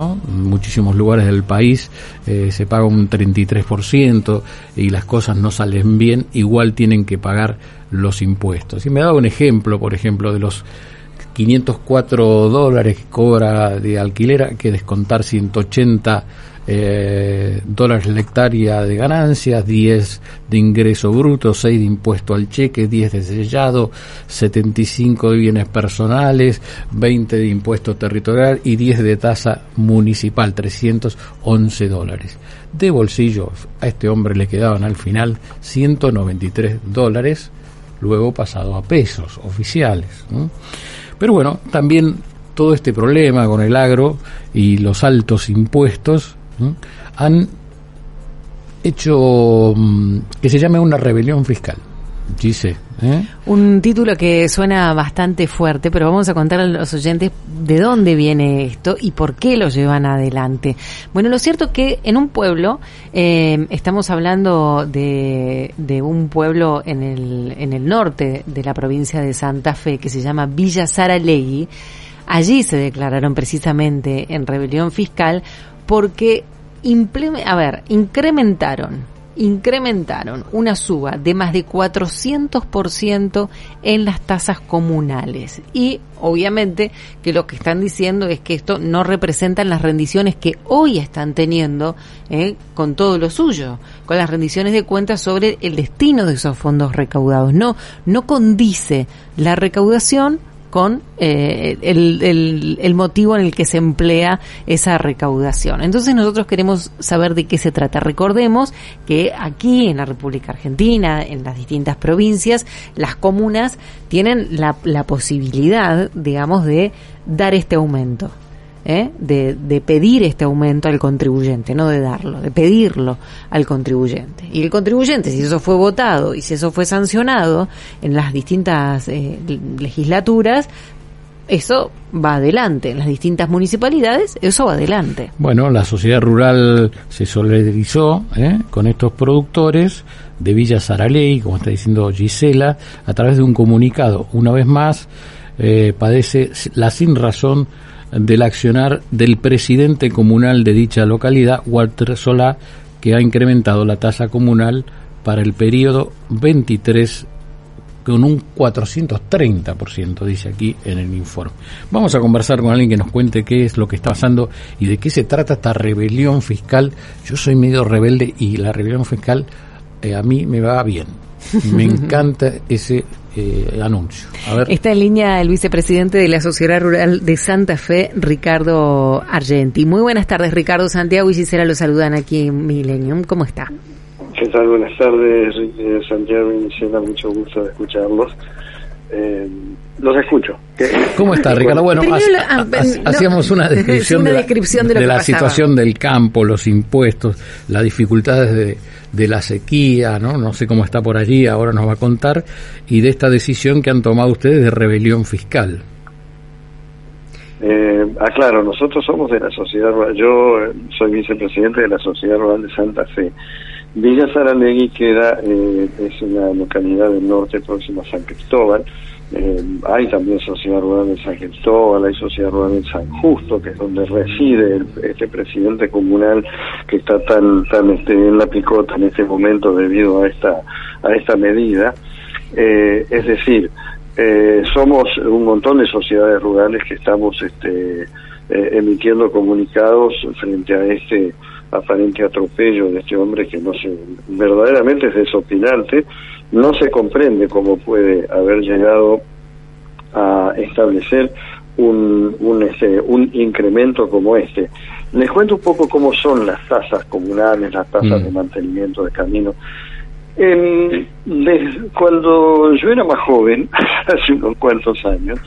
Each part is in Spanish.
En muchísimos lugares del país eh, se paga un 33% y las cosas no salen bien, igual tienen que pagar los impuestos. Y me daba un ejemplo, por ejemplo, de los 504 dólares que cobra de alquiler, que descontar 180 eh, dólares la hectárea de ganancias, 10 de ingreso bruto, 6 de impuesto al cheque, 10 de sellado, 75 de bienes personales, 20 de impuesto territorial y 10 de tasa municipal, 311 dólares. De bolsillo a este hombre le quedaban al final 193 dólares, luego pasado a pesos oficiales. Pero bueno, también todo este problema con el agro y los altos impuestos han hecho mm, que se llame una rebelión fiscal. Dice, ¿eh? Un título que suena bastante fuerte, pero vamos a contar a los oyentes de dónde viene esto y por qué lo llevan adelante. Bueno, lo cierto es que en un pueblo, eh, estamos hablando de, de, un pueblo en el, en el norte de la provincia de Santa Fe que se llama Villa Saralegui, allí se declararon precisamente en rebelión fiscal porque a ver, incrementaron incrementaron una suba de más de 400% en las tasas comunales. Y obviamente que lo que están diciendo es que esto no representa las rendiciones que hoy están teniendo eh, con todo lo suyo, con las rendiciones de cuentas sobre el destino de esos fondos recaudados. No, no condice la recaudación con eh, el, el, motivo en el que se emplea esa recaudación. Entonces nosotros queremos saber de qué se trata. Recordemos que aquí en la República Argentina, en las distintas provincias, las comunas tienen la, la posibilidad, digamos, de dar este aumento. ¿Eh? de, de, pedir este aumento al contribuyente, no de darlo, de pedirlo al contribuyente. Y el contribuyente, si eso fue votado y si eso fue sancionado en las distintas eh, legislaturas, eso va adelante. En las distintas municipalidades, eso va adelante. Bueno, la sociedad rural se solidarizó ¿eh? con estos productores de Villa Saraley, como está diciendo Gisela, a través de un comunicado. Una vez más, padece la sin razón del accionar del presidente comunal de dicha localidad, Walter Solá, que ha incrementado la tasa comunal para el periodo 23 con un 430%, dice aquí en el informe. Vamos a conversar con alguien que nos cuente qué es lo que está pasando y de qué se trata esta rebelión fiscal. Yo soy medio rebelde y la rebelión fiscal eh, a mí me va bien. Me encanta ese eh, anuncio. Está en línea el vicepresidente de la Sociedad Rural de Santa Fe, Ricardo Argenti. Muy buenas tardes, Ricardo Santiago y Gisela lo saludan aquí en Millennium. ¿Cómo está? ¿Qué tal? Buenas tardes, Santiago y Gisela. Mucho gusto de escucharlos. Eh, los escucho. ¿Cómo está, Ricardo? Bueno, ah, hacíamos una descripción, de, la, situación del campo, los impuestos, las dificultades de, la sequía, ¿no? No sé cómo está por allí, ahora nos va a contar, y de esta decisión que han tomado ustedes de rebelión fiscal. Eh, aclaro, nosotros somos de la Sociedad Rural, yo eh, soy vicepresidente de la Sociedad Rural de Santa Fe. Villa Saralegui queda, eh, es una localidad del norte próxima a San Cristóbal, eh, hay también Sociedad Rural de San Cristóbal, hay Sociedad Rural de San Justo, que es donde reside este presidente comunal que está tan tan este, en la picota en este momento debido a esta a esta medida. Eh, es decir, somos un montón de sociedades rurales que estamos este, emitiendo comunicados frente a este aparente atropello de este hombre que no se verdaderamente es desopinante no se comprende cómo puede haber llegado a establecer un, un, este, un incremento como este. Les cuento un poco cómo son las tasas comunales, las tasas de mm. mantenimiento de camino. cuando yo era más joven, hace unos cuantos años,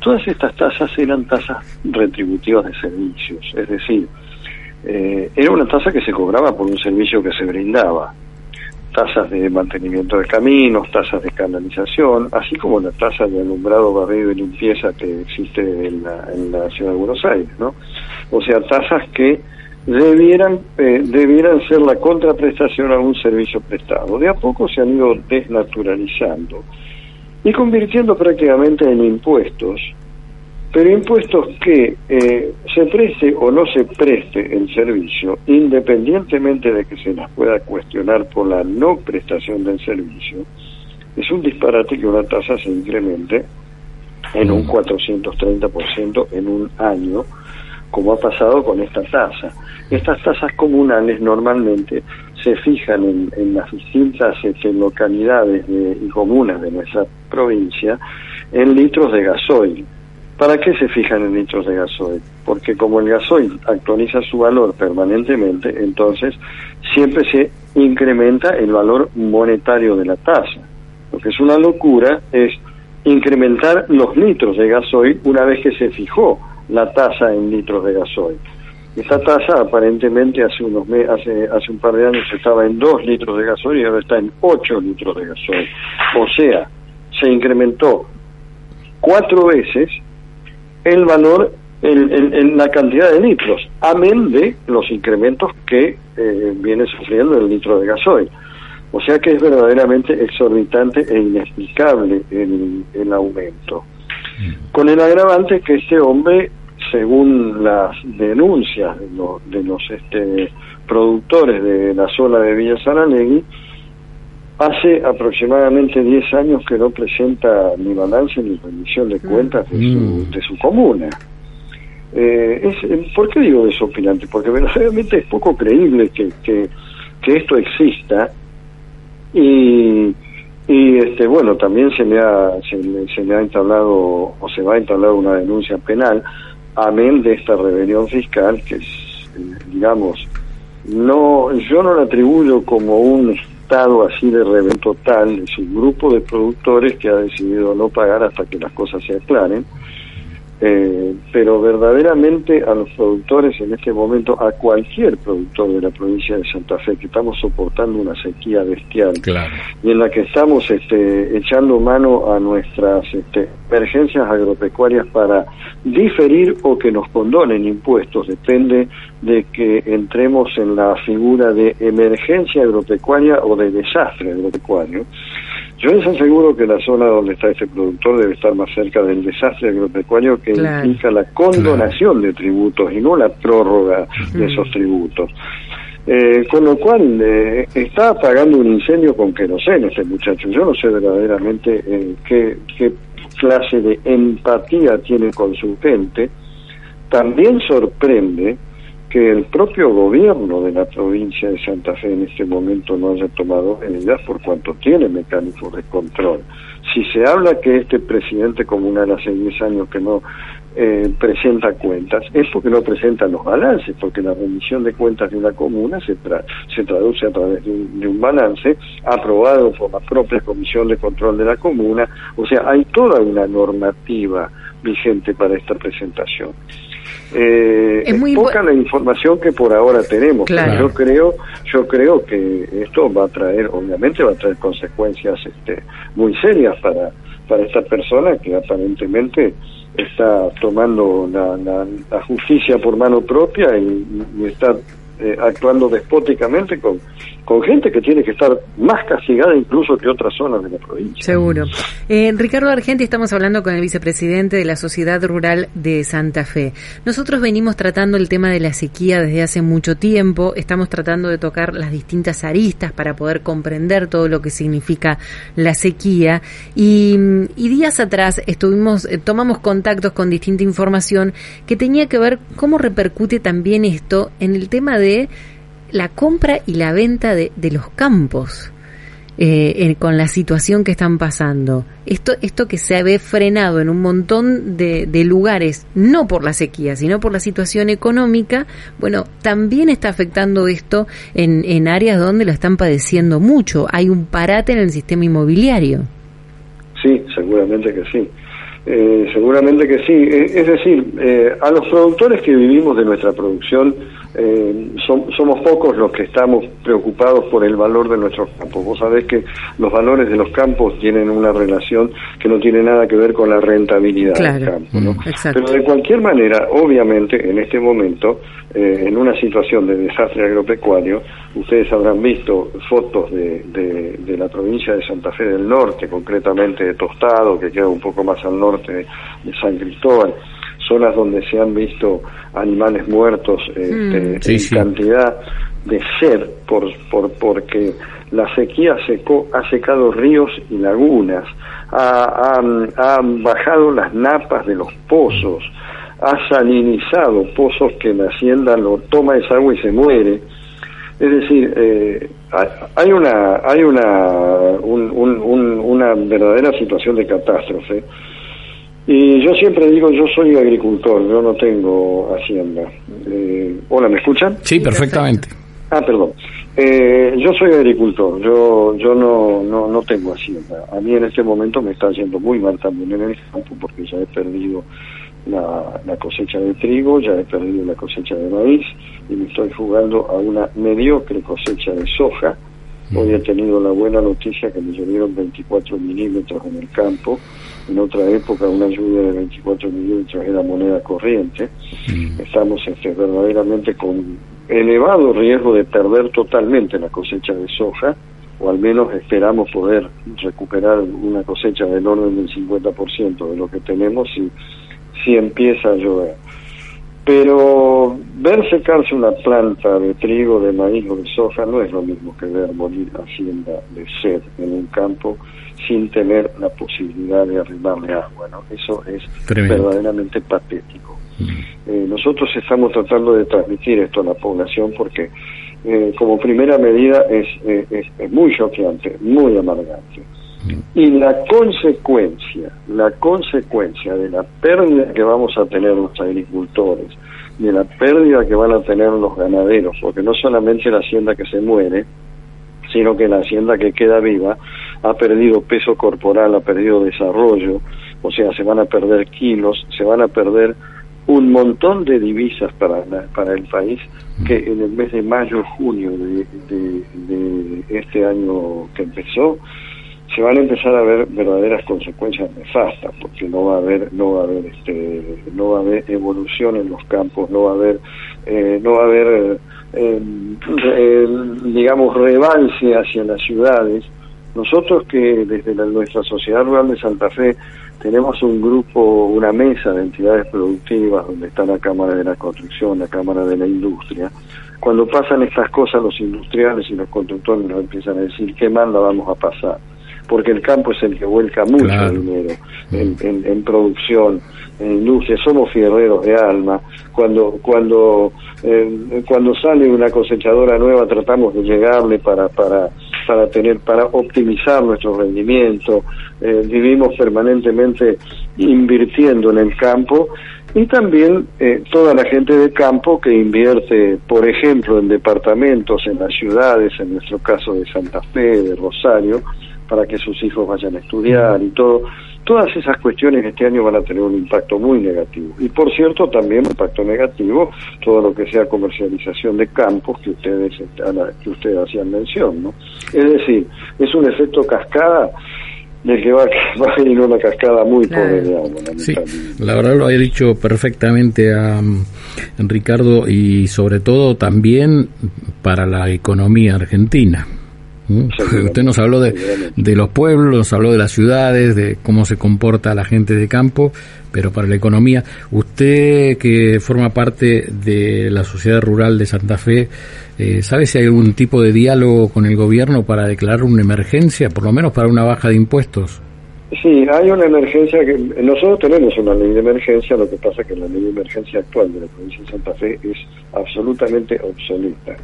todas estas tasas eran tasas retributivas de servicios, es decir, eh, era una tasa que se cobraba por un servicio que se brindaba tasas de mantenimiento de caminos, tasas de canalización, así como la tasa de alumbrado, barrido y limpieza que existe en la, ciudad de Buenos Aires, ¿no? O sea, tasas que debieran eh, debieran ser la contraprestación a un servicio prestado. De a poco se han ido desnaturalizando y convirtiendo prácticamente en impuestos pero impuestos que eh, se preste o no se preste el servicio, independientemente de que se las pueda cuestionar por la no prestación del servicio, es un disparate que una tasa se incremente en un 430% en un año, como ha pasado con esta tasa. Estas tasas comunales normalmente se fijan en, las distintas este, localidades y comunas de nuestra provincia en litros de gasoil. ¿Para qué se fijan en litros de gasoil? Porque como el gasoil actualiza su valor permanentemente, entonces siempre se incrementa el valor monetario de la tasa. Lo que es una locura es incrementar los litros de gasoil una vez que se fijó la tasa en litros de gasoil. Esta tasa aparentemente hace unos hace hace un par de años estaba en 2 litros de gasoil y ahora está en 8 litros de gasoil. O sea, se incrementó cuatro veces el valor en, la cantidad de litros, amén de los incrementos que eh, viene sufriendo el litro de gasoil. O sea que es verdaderamente exorbitante e inexplicable el, aumento. Con el agravante que este hombre, según las denuncias de los, este, productores de la zona de Villa Sanalegui, hace aproximadamente 10 años que no presenta ni balance ni rendición de cuentas de su, mm. de su comuna. Eh, es, ¿Por qué digo desopilante? Porque verdaderamente es poco creíble que, que, que esto exista y, y este bueno también se me ha se, me ha entablado o se va a entablar una denuncia penal amén de esta rebelión fiscal que es eh, digamos no yo no la atribuyo como un estado así de rebelión total es un grupo de productores que ha decidido no pagar hasta que las cosas se aclaren eh, pero verdaderamente a los productores en este momento, a cualquier productor de la provincia de Santa Fe, que estamos soportando una sequía bestial y en la que estamos este, echando mano a nuestras este, emergencias agropecuarias para diferir o que nos condonen impuestos, depende de que entremos en la figura de emergencia agropecuaria o de desastre agropecuario. Yo les aseguro que la zona donde está este productor debe estar más cerca del desastre agropecuario que implica la condonación de tributos y no la prórroga de esos tributos. Eh, con lo cual eh, está apagando un incendio con que no sé en este muchacho. Yo no sé verdaderamente eh, qué, qué clase de empatía tiene con su gente. También sorprende que el propio gobierno de la provincia de Santa Fe en este momento no haya tomado medidas por cuanto tiene mecanismos de control. Si se habla que este presidente comunal hace 10 años que no eh, presenta cuentas, es porque no presenta los balances, porque la remisión de cuentas de una comuna se, se traduce a través de un, de un balance aprobado por la propia Comisión de Control de la Comuna, o sea, hay toda una normativa vigente para esta presentación. Eh, es, muy poca la información que por ahora tenemos. yo creo, yo creo que esto va a traer, obviamente, va a traer consecuencias este, muy serias para para esta persona que aparentemente está tomando la, justicia por mano propia y está eh, actuando despóticamente con, con gente que tiene que estar más castigada incluso que otras zonas de la provincia. Seguro. Eh, Ricardo Argenti, estamos hablando con el vicepresidente de la Sociedad Rural de Santa Fe. Nosotros venimos tratando el tema de la sequía desde hace mucho tiempo, estamos tratando de tocar las distintas aristas para poder comprender todo lo que significa la sequía y, días atrás estuvimos, eh, tomamos contactos con distinta información que tenía que ver cómo repercute también esto en el tema de la compra y la venta de, los campos. Eh, con la situación que están pasando. Esto, esto que se ve frenado en un montón de, lugares, no por la sequía, sino por la situación económica, bueno, también está afectando esto en, en áreas donde lo están padeciendo mucho. Hay un parate en el sistema inmobiliario. Sí, seguramente que sí. Eh, seguramente que sí. Eh, es decir, a los productores que vivimos de nuestra producción, eh, somos pocos los que estamos preocupados por el valor de nuestros campos. Vos sabés que los valores de los campos tienen una relación que no tiene nada que ver con la rentabilidad del campo. ¿no? Mm, Pero de cualquier manera, obviamente, en este momento, eh, en una situación de desastre agropecuario, ustedes habrán visto fotos de, de, la provincia de Santa Fe del Norte, concretamente de Tostado, que queda un poco más al norte de San Cristóbal zonas donde se han visto animales muertos este, Mm. Sí, en sí. cantidad de ser por, por porque la sequía secó, ha secado ríos y lagunas, ha, ha- ha bajado las napas de los pozos, ha salinizado pozos que la hacienda lo toma esa agua y se muere. Es decir, eh, hay una hay una un- un- un- una verdadera situación de catástrofe. Y yo siempre digo, yo soy agricultor, yo no tengo hacienda. Eh, Hola, ¿me escuchan? Sí, perfectamente. Ah, perdón. Eh, yo soy agricultor, yo yo no, no no tengo hacienda. A mí en este momento me está yendo muy mal también en el campo porque ya he perdido la, la cosecha de trigo, ya he perdido la cosecha de maíz y me estoy jugando a una mediocre cosecha de soja. Hoy he tenido la buena noticia que me llovieron 24 milímetros en el campo. En otra época una lluvia de 24 milímetros era moneda corriente estamos este, verdaderamente con elevado riesgo de perder totalmente la cosecha de soja, o al menos esperamos poder recuperar una cosecha del orden del 50% de lo que tenemos si, si empieza a llover. Pero ver secarse una planta de trigo, de maíz o de soja no es lo mismo que ver morir hacienda de sed en un campo sin tener la posibilidad de arrimarle agua. ¿no? Eso es Tremendo. verdaderamente patético. Eh, nosotros estamos tratando de transmitir esto a la población porque eh, como primera medida es, eh, es, es muy choqueante, muy amargante. Y la consecuencia, la consecuencia de la pérdida que vamos a tener los agricultores, de la pérdida que van a tener los ganaderos, porque no solamente la hacienda que se muere, sino que la hacienda que queda viva ha perdido peso corporal, ha perdido desarrollo, o sea, se van a perder kilos, se van a perder un montón de divisas para, la- para el país que en el mes de mayo, junio de, de- de este año que empezó, se van a empezar a ver verdaderas consecuencias nefastas porque no va a haber no va a haber este no va a haber evolución en los campos no va a haber eh, no va a haber eh, eh, digamos rebalse hacia las ciudades nosotros que desde la- nuestra sociedad rural de Santa Fe tenemos un grupo, una mesa de entidades productivas donde está la Cámara de la Construcción, la Cámara de la Industria. Cuando pasan estas cosas los industriales y los constructores nos empiezan a decir qué manda vamos a pasar, porque el campo es el que vuelca mucho Claro. dinero en, en- en producción, en industria, somos fierreros de alma. Cuando cuando eh, cuando sale una cosechadora nueva tratamos de llegarle para para para tener para optimizar nuestro rendimiento. Eh, vivimos permanentemente invirtiendo en el campo y también eh, toda la gente de campo que invierte, por ejemplo, en departamentos, en las ciudades, en nuestro caso de Santa Fe, de Rosario, para que sus hijos vayan a estudiar y todo. Todas esas cuestiones este año van a tener un impacto muy negativo. Y por cierto, también un impacto negativo todo lo que sea comercialización de campos que ustedes que ustedes hacían mención, ¿no? Es decir, es un efecto cascada del que va, va a venir una cascada muy Claro. pobre de agua, Sí, la verdad lo había dicho perfectamente a, mm, Ricardo y sobre todo también para la economía argentina. ¿Mm? Usted nos habló de, los pueblos, nos habló de las ciudades, de cómo se comporta la gente de campo, pero para la economía, usted que forma parte de la sociedad rural de Santa Fe, eh, ¿sabe si hay algún tipo de diálogo con el gobierno para declarar una emergencia, por lo menos para una baja de impuestos? Sí, hay una emergencia que nosotros tenemos una ley de emergencia, lo que pasa es que la ley de emergencia actual de la provincia de Santa Fe es absolutamente obsoleta.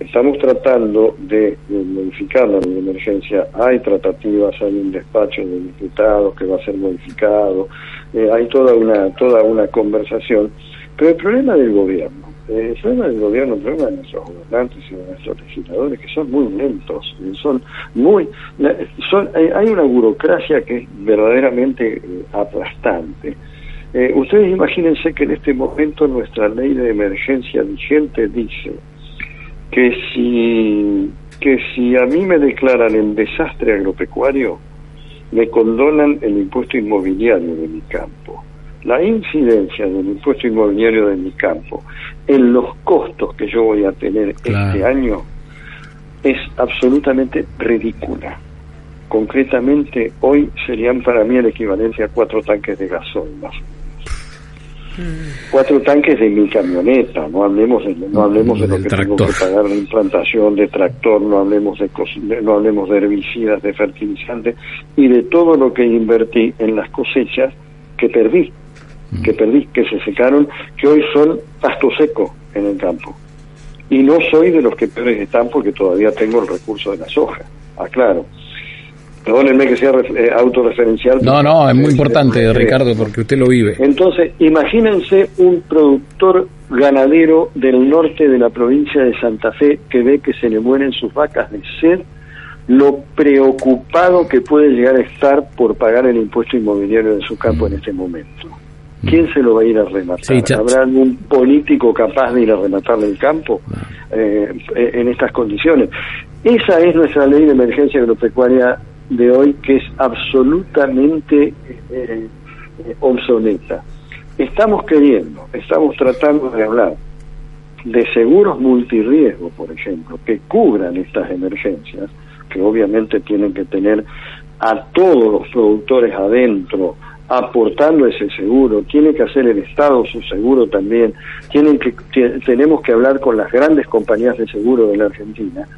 Estamos tratando de, de modificar la ley de emergencia. Hay tratativas, hay un despacho de diputados que va a ser modificado, eh, hay toda una toda una conversación. Pero el problema del gobierno, eh, el problema del gobierno, el problema de nuestros gobernantes y de nuestros legisladores, que son muy lentos, eh, son muy, hay, una burocracia que es verdaderamente aplastante. Ustedes imagínense que en este momento nuestra ley de emergencia vigente dice que si que si a mí me declaran en desastre agropecuario, me condonan el impuesto inmobiliario de mi campo. La incidencia del impuesto inmobiliario de mi campo en los costos que yo voy a tener Claro. este año es absolutamente ridícula. Concretamente, hoy serían para mí el equivalente a cuatro tanques de gasoil. Cuatro tanques de mi camioneta, no hablemos de, no hablemos de lo que tengo que pagar de implantación, de tractor, no hablemos de, no hablemos de herbicidas, de fertilizantes y de todo lo que invertí en las cosechas que perdí, que perdí, que se secaron, que hoy son pasto seco en el campo. Y no soy de los que peores están porque todavía tengo el recurso de la soja, aclaro. Perdónenme que sea eh, autorreferencial. No, no, es muy importante, Ricardo, porque usted lo vive. Entonces, imagínense un productor ganadero del norte de la provincia de Santa Fe que ve que se le mueren sus vacas de sed, lo preocupado que puede llegar a estar por pagar el impuesto inmobiliario de su campo en este momento. ¿Quién se lo va a ir a rematar? ¿Habrá algún político capaz de ir a rematarle el campo eh, en estas condiciones? Esa es nuestra ley de emergencia agropecuaria de hoy que es absolutamente eh, eh, obsoleta. Estamos queriendo, estamos tratando de hablar de seguros multirriesgo, por ejemplo, que cubran estas emergencias, que obviamente tienen que tener a todos los productores adentro aportando ese seguro, tiene que hacer el Estado su seguro también, tienen que tenemos que hablar con las grandes compañías de seguro de la Argentina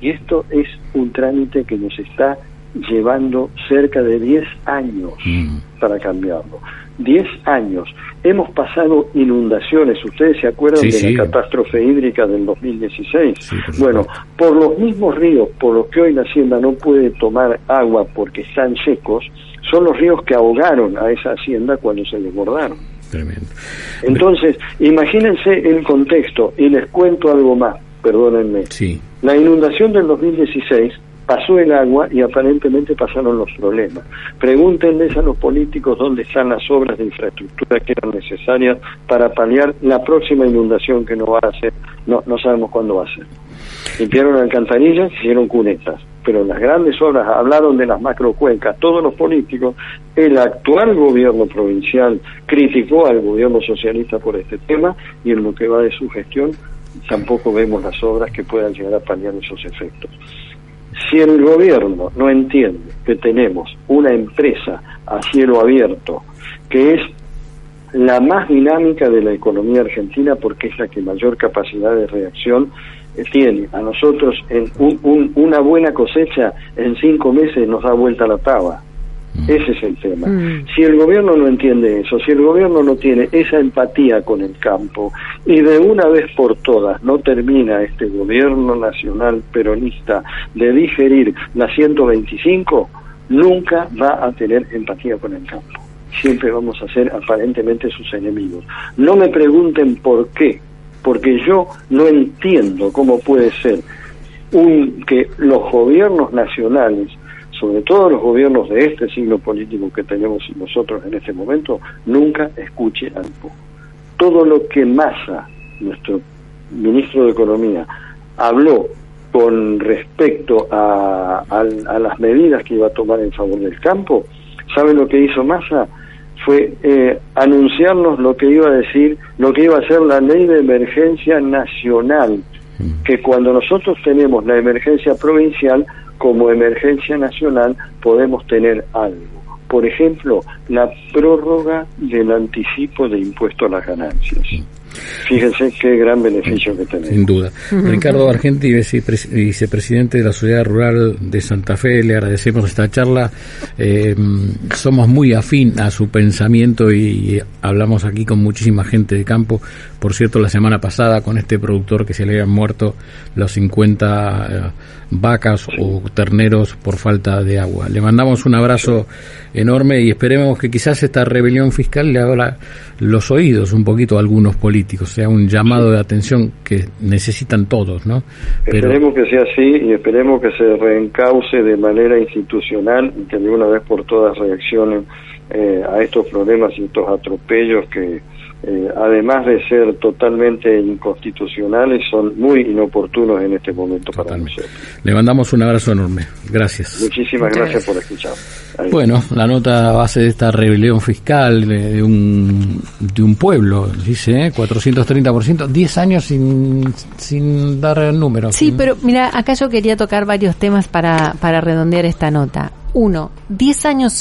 y esto es un trámite que nos está llevando cerca de 10 años mm. para cambiarlo. 10 años. Hemos pasado inundaciones, ustedes se acuerdan de la catástrofe hídrica del 2016. bueno, por los mismos ríos por los que hoy la hacienda no puede tomar agua porque están secos, son los ríos que ahogaron a esa hacienda cuando se desbordaron. Tremendo. Entonces, imagínense el contexto y les cuento algo más, perdónenme. La inundación del 2016 pasó el agua y aparentemente pasaron los problemas. Pregúntenles a los políticos dónde están las obras de infraestructura que eran necesarias para paliar la próxima inundación que no va a ser, no, no sabemos cuándo va a ser. Limpiaron alcantarillas, hicieron cunetas, pero las grandes obras hablaron de las macrocuencas, todos los políticos, el actual gobierno provincial criticó al gobierno socialista por este tema y en lo que va de su gestión tampoco vemos las obras que puedan llegar a paliar esos efectos. Si el gobierno no entiende que tenemos una empresa a cielo abierto, que es la más dinámica de la economía argentina porque es la que mayor capacidad de reacción eh, tiene. A nosotros en una buena cosecha en cinco meses nos da vuelta la taba. Mm. Ese es el tema. Mm. Si el gobierno no entiende eso, si el gobierno no tiene esa empatía con el campo y de una vez por todas no termina este gobierno nacional peronista de digerir la 125, nunca va a tener empatía con el campo. Siempre vamos a ser aparentemente sus enemigos. No me pregunten por qué, porque yo no entiendo cómo puede ser un, que los gobiernos nacionales sobre todo los gobiernos de este signo político que tenemos nosotros en este momento, nunca escuche al pueblo. Todo lo que Massa, nuestro ministro de Economía, habló con respecto a, las medidas que iba a tomar en favor del campo, ¿saben lo que hizo Massa? Fue eh, anunciarnos lo que iba a decir, lo que iba a ser la ley de emergencia nacional. Que cuando nosotros tenemos la emergencia provincial, como emergencia nacional podemos tener algo. Por ejemplo, la prórroga del anticipo de impuesto a las ganancias. Fíjense qué gran beneficio que tenemos. Sin duda. Ricardo Argenti, vicepresidente de la Sociedad Rural de Santa Fe, le agradecemos esta charla. Eh, somos muy afín a su pensamiento y hablamos aquí con muchísima gente de campo. Por cierto, la semana pasada con este productor que se le habían muerto los 50 eh, vacas o terneros por falta de agua. Le mandamos un abrazo enorme y esperemos que quizás esta rebelión fiscal le haga los oídos un poquito a algunos políticos, sea un llamado de atención que necesitan todos, ¿no? Esperemos que sea así y esperemos que se reencauce de manera institucional y que de una vez por todas reaccionen eh, a estos problemas y estos atropellos que eh, además de ser totalmente inconstitucionales, son muy inoportunos en este momento para nosotros. Le mandamos un abrazo enorme. Gracias. Muchísimas gracias, por escuchar. Bueno, la nota base de esta rebelión fiscal de, un, de un pueblo, dice, 430%, ¿eh? 10 años sin, sin dar números. Sí, pero mira, acá yo quería tocar varios temas para, para redondear esta nota. Uno, 10 años